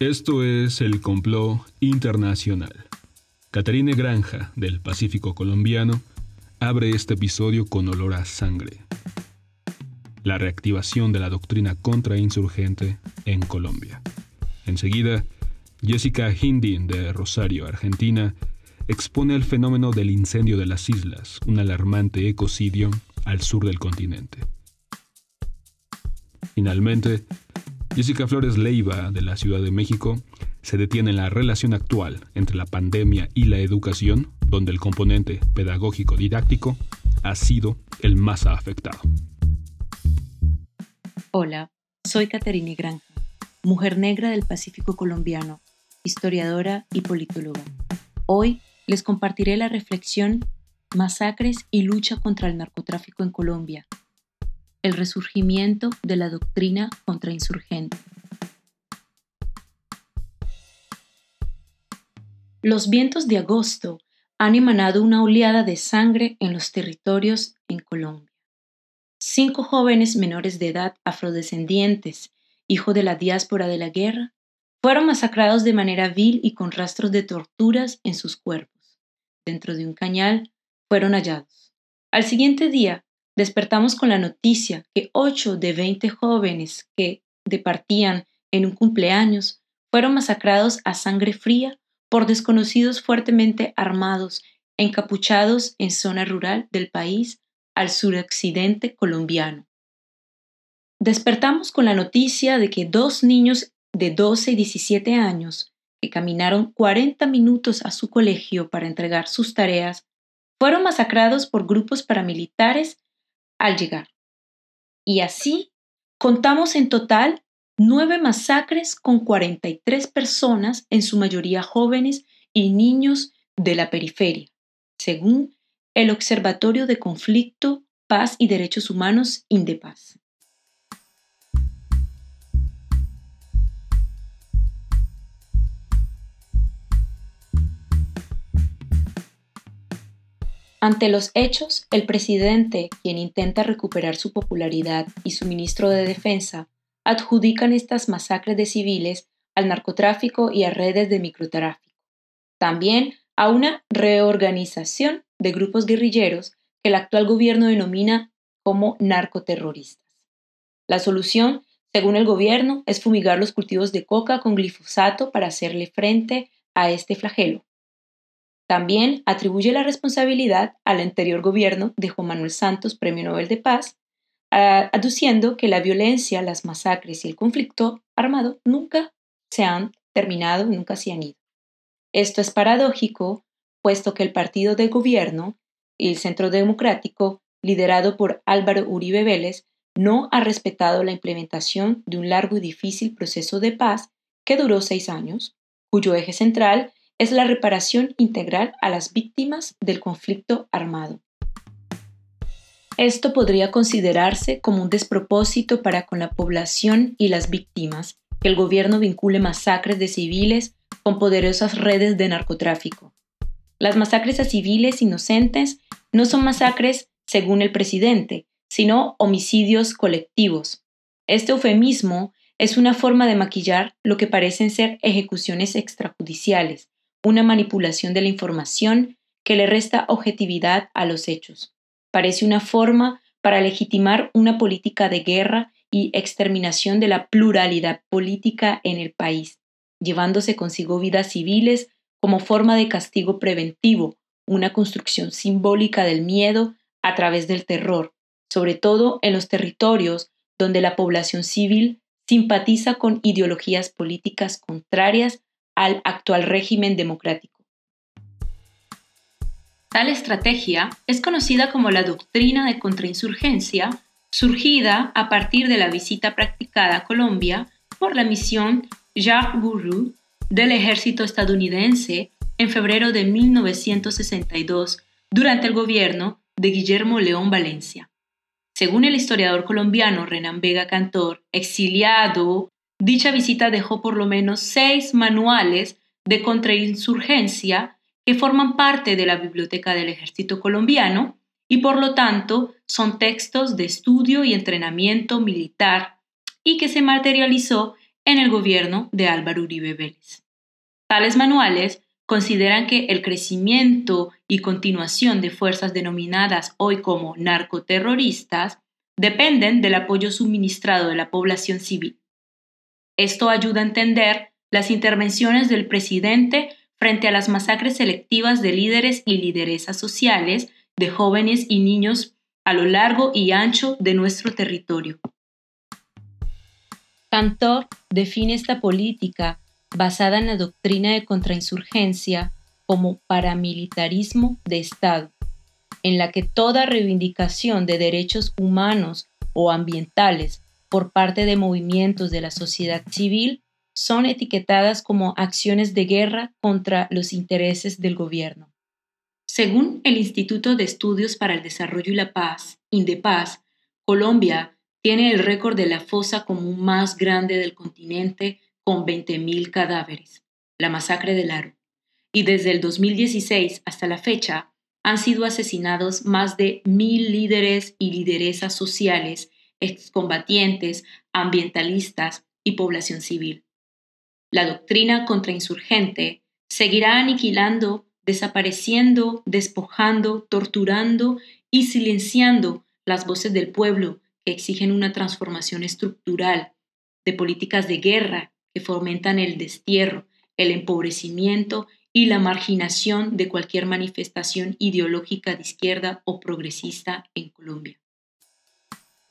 Esto es el complot internacional. Caterine Granja, del Pacífico colombiano, abre este episodio con olor a sangre. La reactivación de la doctrina contrainsurgente en Colombia. Enseguida, Jessica Hindi, de Rosario, Argentina, expone el fenómeno del incendio de las islas, un alarmante ecocidio al sur del continente. Finalmente, Jessica Flores Leiva, de la Ciudad de México, se detiene en la relación actual entre la pandemia y la educación, donde el componente pedagógico didáctico ha sido el más afectado. Hola, soy Caterine Granja, mujer negra del Pacífico colombiano, historiadora y politóloga. Hoy les compartiré la reflexión Masacres y lucha contra el narcotráfico en Colombia, el resurgimiento de la doctrina contrainsurgente. Los vientos de agosto han emanado una oleada de sangre en los territorios en Colombia. Cinco jóvenes menores de edad afrodescendientes, hijo de la diáspora de la guerra, fueron masacrados de manera vil y con rastros de torturas en sus cuerpos. Dentro de un cañal fueron hallados. Al siguiente día, despertamos con la noticia que 8 de 20 jóvenes que departían en un cumpleaños fueron masacrados a sangre fría por desconocidos fuertemente armados, encapuchados en zona rural del país al suroccidente colombiano. Despertamos con la noticia de que dos niños de 12 y 17 años, que caminaron 40 minutos a su colegio para entregar sus tareas, fueron masacrados por grupos paramilitares al llegar. Y así contamos en total nueve masacres con 43 personas, en su mayoría jóvenes y niños de la periferia, según el Observatorio de Conflicto, Paz y Derechos Humanos, Indepaz. Ante los hechos, el presidente, quien intenta recuperar su popularidad, y su ministro de Defensa adjudican estas masacres de civiles al narcotráfico y a redes de microtráfico. También a una reorganización de grupos guerrilleros que el actual gobierno denomina como narcoterroristas. La solución, según el gobierno, es fumigar los cultivos de coca con glifosato para hacerle frente a este flagelo. También atribuye la responsabilidad al anterior gobierno de Juan Manuel Santos, Premio Nobel de Paz, aduciendo que la violencia, las masacres y el conflicto armado nunca se han terminado, nunca se han ido. Esto es paradójico, puesto que el partido de gobierno, el Centro Democrático, liderado por Álvaro Uribe Vélez, no ha respetado la implementación de un largo y difícil proceso de paz que duró seis años, cuyo eje central es la reparación integral a las víctimas del conflicto armado. Esto podría considerarse como un despropósito para con la población y las víctimas, que el gobierno vincule masacres de civiles con poderosas redes de narcotráfico. Las masacres a civiles inocentes no son masacres según el presidente, sino homicidios colectivos. Este eufemismo es una forma de maquillar lo que parecen ser ejecuciones extrajudiciales, una manipulación de la información que le resta objetividad a los hechos. Parece una forma para legitimar una política de guerra y exterminación de la pluralidad política en el país, llevándose consigo vidas civiles como forma de castigo preventivo, una construcción simbólica del miedo a través del terror, sobre todo en los territorios donde la población civil simpatiza con ideologías políticas contrarias al actual régimen democrático. Tal estrategia es conocida como la doctrina de contrainsurgencia, surgida a partir de la visita practicada a Colombia por la misión Jacques Bourou del ejército estadounidense en febrero de 1962 durante el gobierno de Guillermo León Valencia. Según el historiador colombiano Renan Vega Cantor, exiliado Dicha visita dejó por lo menos seis manuales de contrainsurgencia que forman parte de la biblioteca del ejército colombiano y por lo tanto son textos de estudio y entrenamiento militar y que se materializó en el gobierno de Álvaro Uribe Vélez. Tales manuales consideran que el crecimiento y continuación de fuerzas denominadas hoy como narcoterroristas dependen del apoyo suministrado de la población civil. Esto ayuda a entender las intervenciones del presidente frente a las masacres selectivas de líderes y lideresas sociales de jóvenes y niños a lo largo y ancho de nuestro territorio. Cantor define esta política basada en la doctrina de contrainsurgencia como paramilitarismo de Estado, en la que toda reivindicación de derechos humanos o ambientales por parte de movimientos de la sociedad civil son etiquetadas como acciones de guerra contra los intereses del gobierno. Según el Instituto de Estudios para el Desarrollo y la Paz, INDEPAZ, Colombia tiene el récord de la fosa común más grande del continente con 20.000 cadáveres, la masacre del Aro. Y desde el 2016 hasta la fecha han sido asesinados más de mil líderes y lideresas sociales, excombatientes, ambientalistas y población civil. La doctrina contrainsurgente seguirá aniquilando, desapareciendo, despojando, torturando y silenciando las voces del pueblo que exigen una transformación estructural de políticas de guerra que fomentan el destierro, el empobrecimiento y la marginación de cualquier manifestación ideológica de izquierda o progresista en Colombia.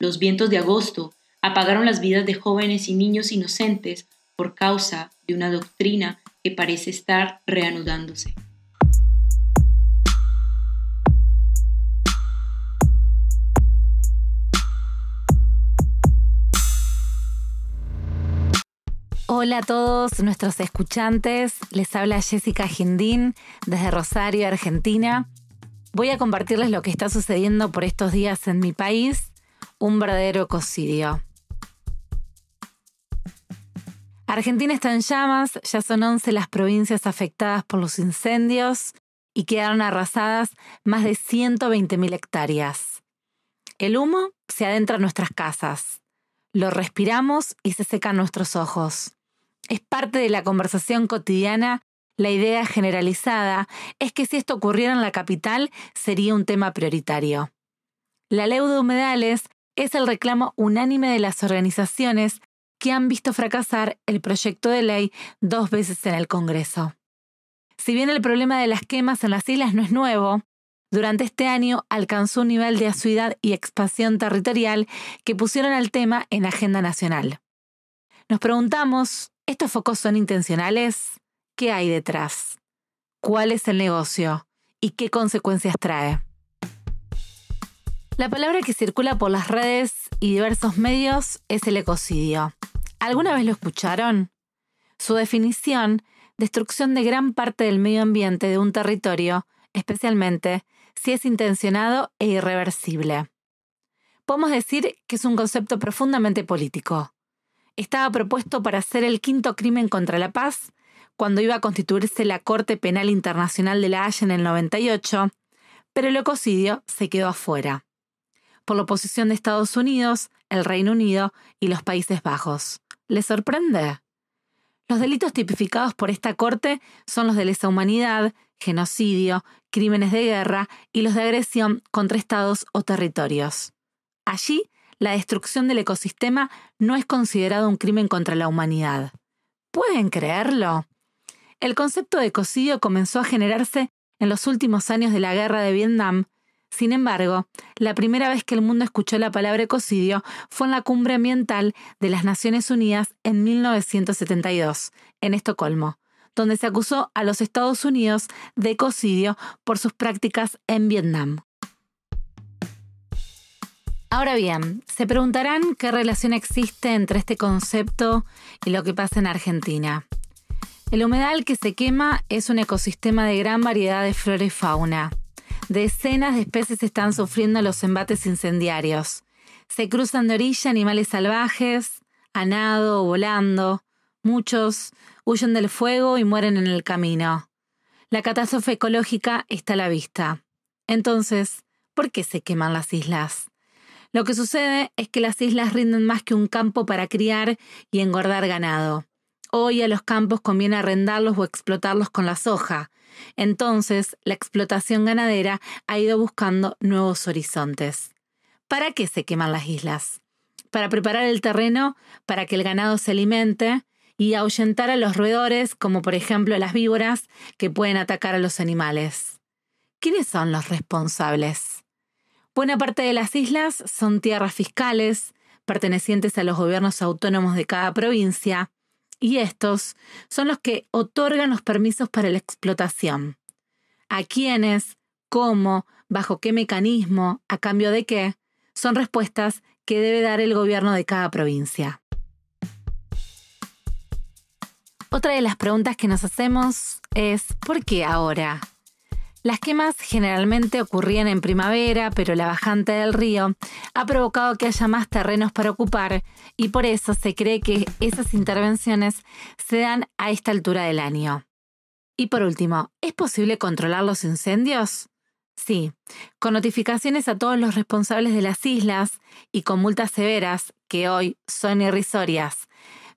Los vientos de agosto apagaron las vidas de jóvenes y niños inocentes por causa de una doctrina que parece estar reanudándose. Hola a todos nuestros escuchantes, les habla Jessica Gindín desde Rosario, Argentina. Voy a compartirles lo que está sucediendo por estos días en mi país, un verdadero ecocidio. Argentina está en llamas, ya son 11 las provincias afectadas por los incendios y quedaron arrasadas más de 120.000 hectáreas. El humo se adentra en nuestras casas, lo respiramos y se secan nuestros ojos. Es parte de la conversación cotidiana. La idea generalizada es que si esto ocurriera en la capital sería un tema prioritario. La ley de humedales es el reclamo unánime de las organizaciones que han visto fracasar el proyecto de ley dos veces en el Congreso. Si bien el problema de las quemas en las islas no es nuevo, durante este año alcanzó un nivel de acuidad y expansión territorial que pusieron al tema en agenda nacional. Nos preguntamos, ¿estos focos son intencionales? ¿Qué hay detrás? ¿Cuál es el negocio? ¿Y qué consecuencias trae? La palabra que circula por las redes y diversos medios es el ecocidio. ¿Alguna vez lo escucharon? Su definición, destrucción de gran parte del medio ambiente de un territorio, especialmente si es intencionado e irreversible. Podemos decir que es un concepto profundamente político. Estaba propuesto para ser el quinto crimen contra la paz, cuando iba a constituirse la Corte Penal Internacional de la Haya en el 98, pero el ecocidio se quedó afuera por la oposición de Estados Unidos, el Reino Unido y los Países Bajos. ¿Les sorprende? Los delitos tipificados por esta Corte son los de lesa humanidad, genocidio, crímenes de guerra y los de agresión contra estados o territorios. Allí, la destrucción del ecosistema no es considerado un crimen contra la humanidad. ¿Pueden creerlo? El concepto de ecocidio comenzó a generarse en los últimos años de la guerra de Vietnam sin embargo, la primera vez que el mundo escuchó la palabra ecocidio fue en la cumbre ambiental de las Naciones Unidas en 1972, en Estocolmo, donde se acusó a los Estados Unidos de ecocidio por sus prácticas en Vietnam. Ahora bien, se preguntarán qué relación existe entre este concepto y lo que pasa en Argentina. El humedal que se quema es un ecosistema de gran variedad de flora y fauna. Decenas de especies están sufriendo los embates incendiarios. Se cruzan de orilla animales salvajes, a nado o volando. Muchos huyen del fuego y mueren en el camino. La catástrofe ecológica está a la vista. Entonces, ¿por qué se queman las islas? Lo que sucede es que las islas rinden más que un campo para criar y engordar ganado. Hoy a los campos conviene arrendarlos o explotarlos con la soja. Entonces, la explotación ganadera ha ido buscando nuevos horizontes. ¿Para qué se queman las islas? Para preparar el terreno para que el ganado se alimente y ahuyentar a los roedores, como por ejemplo las víboras, que pueden atacar a los animales. ¿Quiénes son los responsables? Buena parte de las islas son tierras fiscales, pertenecientes a los gobiernos autónomos de cada provincia, y estos son los que otorgan los permisos para la explotación. ¿A quiénes? ¿Cómo? ¿Bajo qué mecanismo? ¿A cambio de qué? Son respuestas que debe dar el gobierno de cada provincia. Otra de las preguntas que nos hacemos es ¿por qué ahora? Las quemas generalmente ocurrían en primavera, pero la bajante del río ha provocado que haya más terrenos para ocupar y por eso se cree que esas intervenciones se dan a esta altura del año. Y por último, ¿es posible controlar los incendios? Sí, con notificaciones a todos los responsables de las islas y con multas severas, que hoy son irrisorias.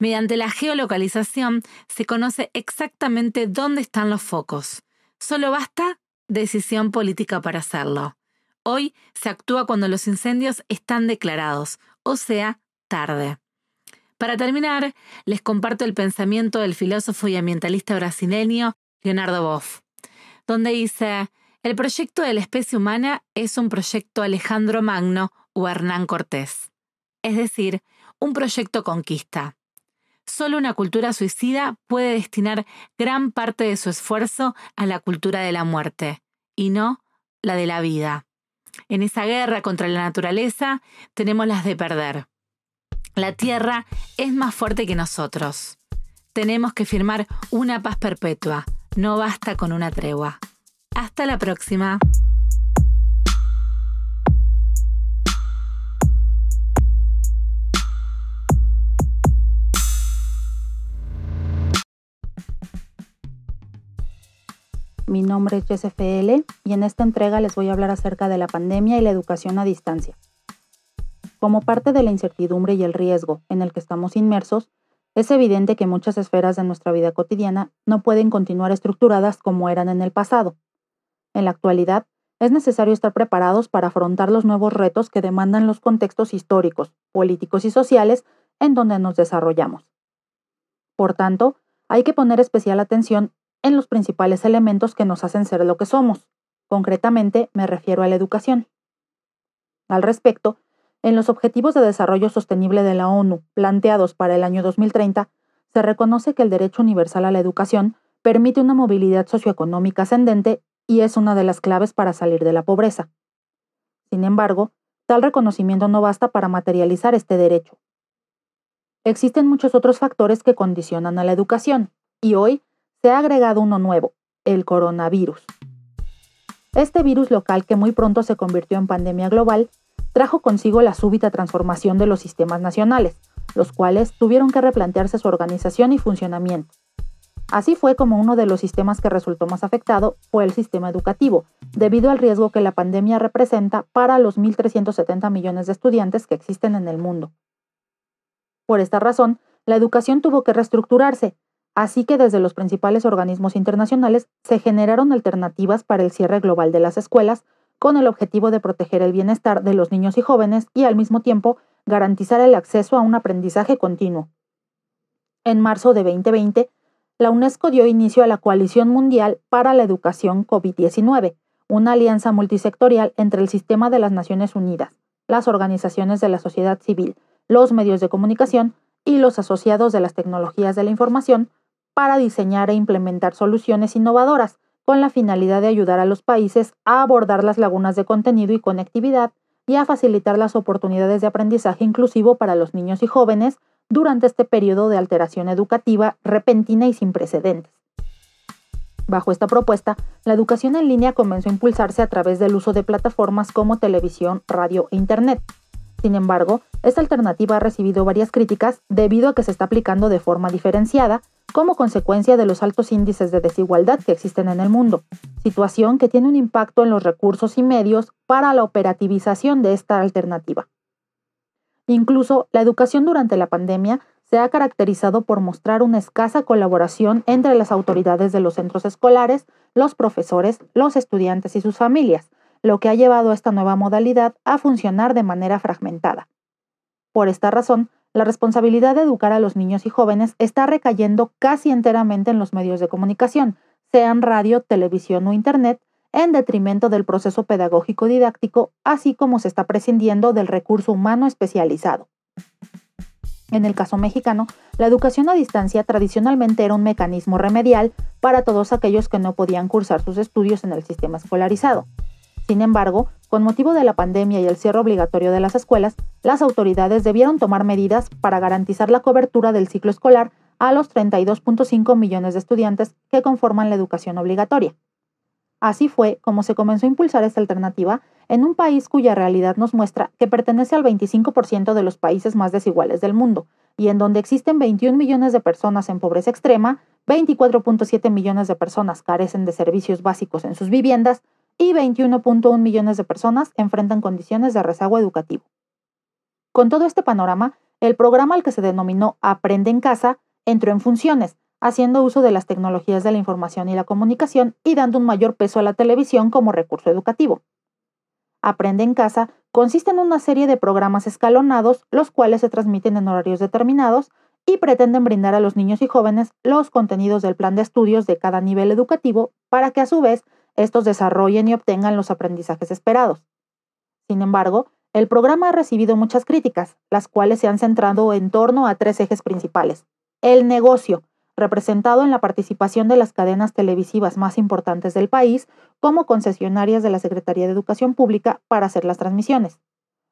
Mediante la geolocalización se conoce exactamente dónde están los focos. Solo basta decisión política para hacerlo. Hoy se actúa cuando los incendios están declarados, o sea, tarde. Para terminar, les comparto el pensamiento del filósofo y ambientalista brasileño Leonardo Boff, donde dice, el proyecto de la especie humana es un proyecto Alejandro Magno o Hernán Cortés, es decir, un proyecto conquista. Solo una cultura suicida puede destinar gran parte de su esfuerzo a la cultura de la muerte, y no la de la vida. En esa guerra contra la naturaleza tenemos las de perder. La Tierra es más fuerte que nosotros. Tenemos que firmar una paz perpetua. No basta con una tregua. Hasta la próxima. Mi nombre es JSFL y en esta entrega les voy a hablar acerca de la pandemia y la educación a distancia. Como parte de la incertidumbre y el riesgo en el que estamos inmersos, es evidente que muchas esferas de nuestra vida cotidiana no pueden continuar estructuradas como eran en el pasado. En la actualidad, es necesario estar preparados para afrontar los nuevos retos que demandan los contextos históricos, políticos y sociales en donde nos desarrollamos. Por tanto, hay que poner especial atención en los principales elementos que nos hacen ser lo que somos. Concretamente me refiero a la educación. Al respecto, en los Objetivos de Desarrollo Sostenible de la ONU, planteados para el año 2030, se reconoce que el derecho universal a la educación permite una movilidad socioeconómica ascendente y es una de las claves para salir de la pobreza. Sin embargo, tal reconocimiento no basta para materializar este derecho. Existen muchos otros factores que condicionan a la educación, y hoy se ha agregado uno nuevo, el coronavirus. Este virus local que muy pronto se convirtió en pandemia global trajo consigo la súbita transformación de los sistemas nacionales, los cuales tuvieron que replantearse su organización y funcionamiento. Así fue como uno de los sistemas que resultó más afectado fue el sistema educativo, debido al riesgo que la pandemia representa para los 1.370 millones de estudiantes que existen en el mundo. Por esta razón, la educación tuvo que reestructurarse, Así que desde los principales organismos internacionales se generaron alternativas para el cierre global de las escuelas con el objetivo de proteger el bienestar de los niños y jóvenes y al mismo tiempo garantizar el acceso a un aprendizaje continuo. En marzo de 2020, la UNESCO dio inicio a la Coalición Mundial para la Educación COVID-19, una alianza multisectorial entre el Sistema de las Naciones Unidas, las organizaciones de la sociedad civil, los medios de comunicación y los asociados de las tecnologías de la información para diseñar e implementar soluciones innovadoras, con la finalidad de ayudar a los países a abordar las lagunas de contenido y conectividad y a facilitar las oportunidades de aprendizaje inclusivo para los niños y jóvenes durante este periodo de alteración educativa repentina y sin precedentes. Bajo esta propuesta, la educación en línea comenzó a impulsarse a través del uso de plataformas como televisión, radio e Internet. Sin embargo, esta alternativa ha recibido varias críticas debido a que se está aplicando de forma diferenciada como consecuencia de los altos índices de desigualdad que existen en el mundo, situación que tiene un impacto en los recursos y medios para la operativización de esta alternativa. Incluso la educación durante la pandemia se ha caracterizado por mostrar una escasa colaboración entre las autoridades de los centros escolares, los profesores, los estudiantes y sus familias, lo que ha llevado a esta nueva modalidad a funcionar de manera fragmentada. Por esta razón, la responsabilidad de educar a los niños y jóvenes está recayendo casi enteramente en los medios de comunicación, sean radio, televisión o Internet, en detrimento del proceso pedagógico didáctico, así como se está prescindiendo del recurso humano especializado. En el caso mexicano, la educación a distancia tradicionalmente era un mecanismo remedial para todos aquellos que no podían cursar sus estudios en el sistema escolarizado. Sin embargo, con motivo de la pandemia y el cierre obligatorio de las escuelas, las autoridades debieron tomar medidas para garantizar la cobertura del ciclo escolar a los 32.5 millones de estudiantes que conforman la educación obligatoria. Así fue como se comenzó a impulsar esta alternativa en un país cuya realidad nos muestra que pertenece al 25% de los países más desiguales del mundo, y en donde existen 21 millones de personas en pobreza extrema, 24.7 millones de personas carecen de servicios básicos en sus viviendas y 21.1 millones de personas enfrentan condiciones de rezago educativo. Con todo este panorama, el programa al que se denominó Aprende en casa entró en funciones, haciendo uso de las tecnologías de la información y la comunicación y dando un mayor peso a la televisión como recurso educativo. Aprende en casa consiste en una serie de programas escalonados, los cuales se transmiten en horarios determinados y pretenden brindar a los niños y jóvenes los contenidos del plan de estudios de cada nivel educativo para que a su vez estos desarrollen y obtengan los aprendizajes esperados. Sin embargo, el programa ha recibido muchas críticas, las cuales se han centrado en torno a tres ejes principales. El negocio, representado en la participación de las cadenas televisivas más importantes del país como concesionarias de la Secretaría de Educación Pública para hacer las transmisiones.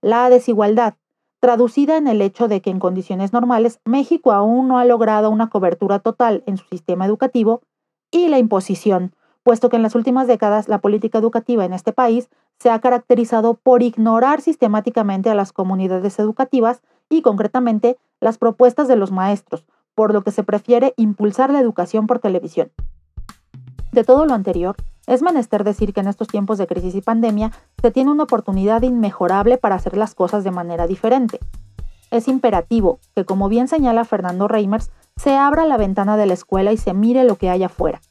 La desigualdad, traducida en el hecho de que en condiciones normales México aún no ha logrado una cobertura total en su sistema educativo, y la imposición, puesto que en las últimas décadas la política educativa en este país se ha caracterizado por ignorar sistemáticamente a las comunidades educativas y concretamente las propuestas de los maestros, por lo que se prefiere impulsar la educación por televisión. De todo lo anterior, es menester decir que en estos tiempos de crisis y pandemia se tiene una oportunidad inmejorable para hacer las cosas de manera diferente. Es imperativo que, como bien señala Fernando Reimers, se abra la ventana de la escuela y se mire lo que hay afuera.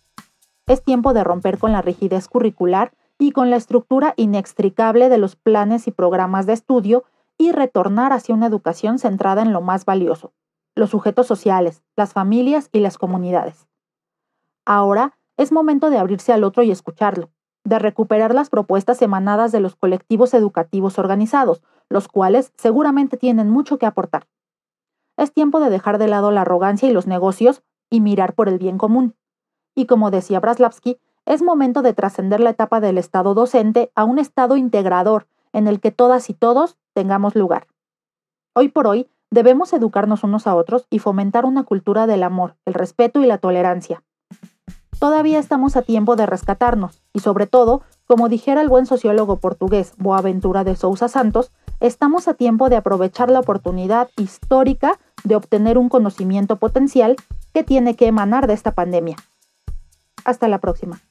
Es tiempo de romper con la rigidez curricular y con la estructura inextricable de los planes y programas de estudio y retornar hacia una educación centrada en lo más valioso, los sujetos sociales, las familias y las comunidades. Ahora es momento de abrirse al otro y escucharlo, de recuperar las propuestas emanadas de los colectivos educativos organizados, los cuales seguramente tienen mucho que aportar. Es tiempo de dejar de lado la arrogancia y los negocios y mirar por el bien común. Y como decía Braslavsky, es momento de trascender la etapa del Estado docente a un Estado integrador en el que todas y todos tengamos lugar. Hoy por hoy, Debemos educarnos unos a otros y fomentar una cultura del amor, el respeto y la tolerancia. Todavía estamos a tiempo de rescatarnos y sobre todo, como dijera el buen sociólogo portugués Boaventura de Sousa Santos, estamos a tiempo de aprovechar la oportunidad histórica de obtener un conocimiento potencial que tiene que emanar de esta pandemia. Hasta la próxima.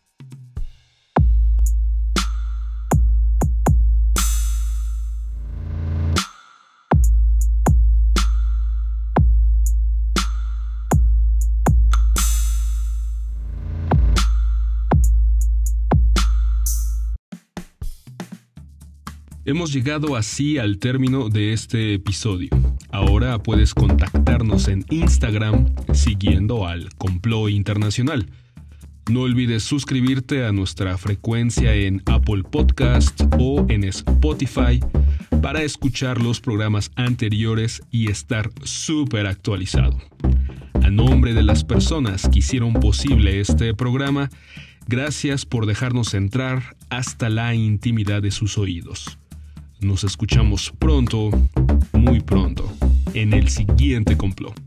Hemos llegado así al término de este episodio. Ahora puedes contactarnos en Instagram siguiendo al Complot Internacional. No olvides suscribirte a nuestra frecuencia en Apple Podcast o en Spotify para escuchar los programas anteriores y estar súper actualizado. A nombre de las personas que hicieron posible este programa, gracias por dejarnos entrar hasta la intimidad de sus oídos. Nos escuchamos pronto, muy pronto, en el siguiente complot.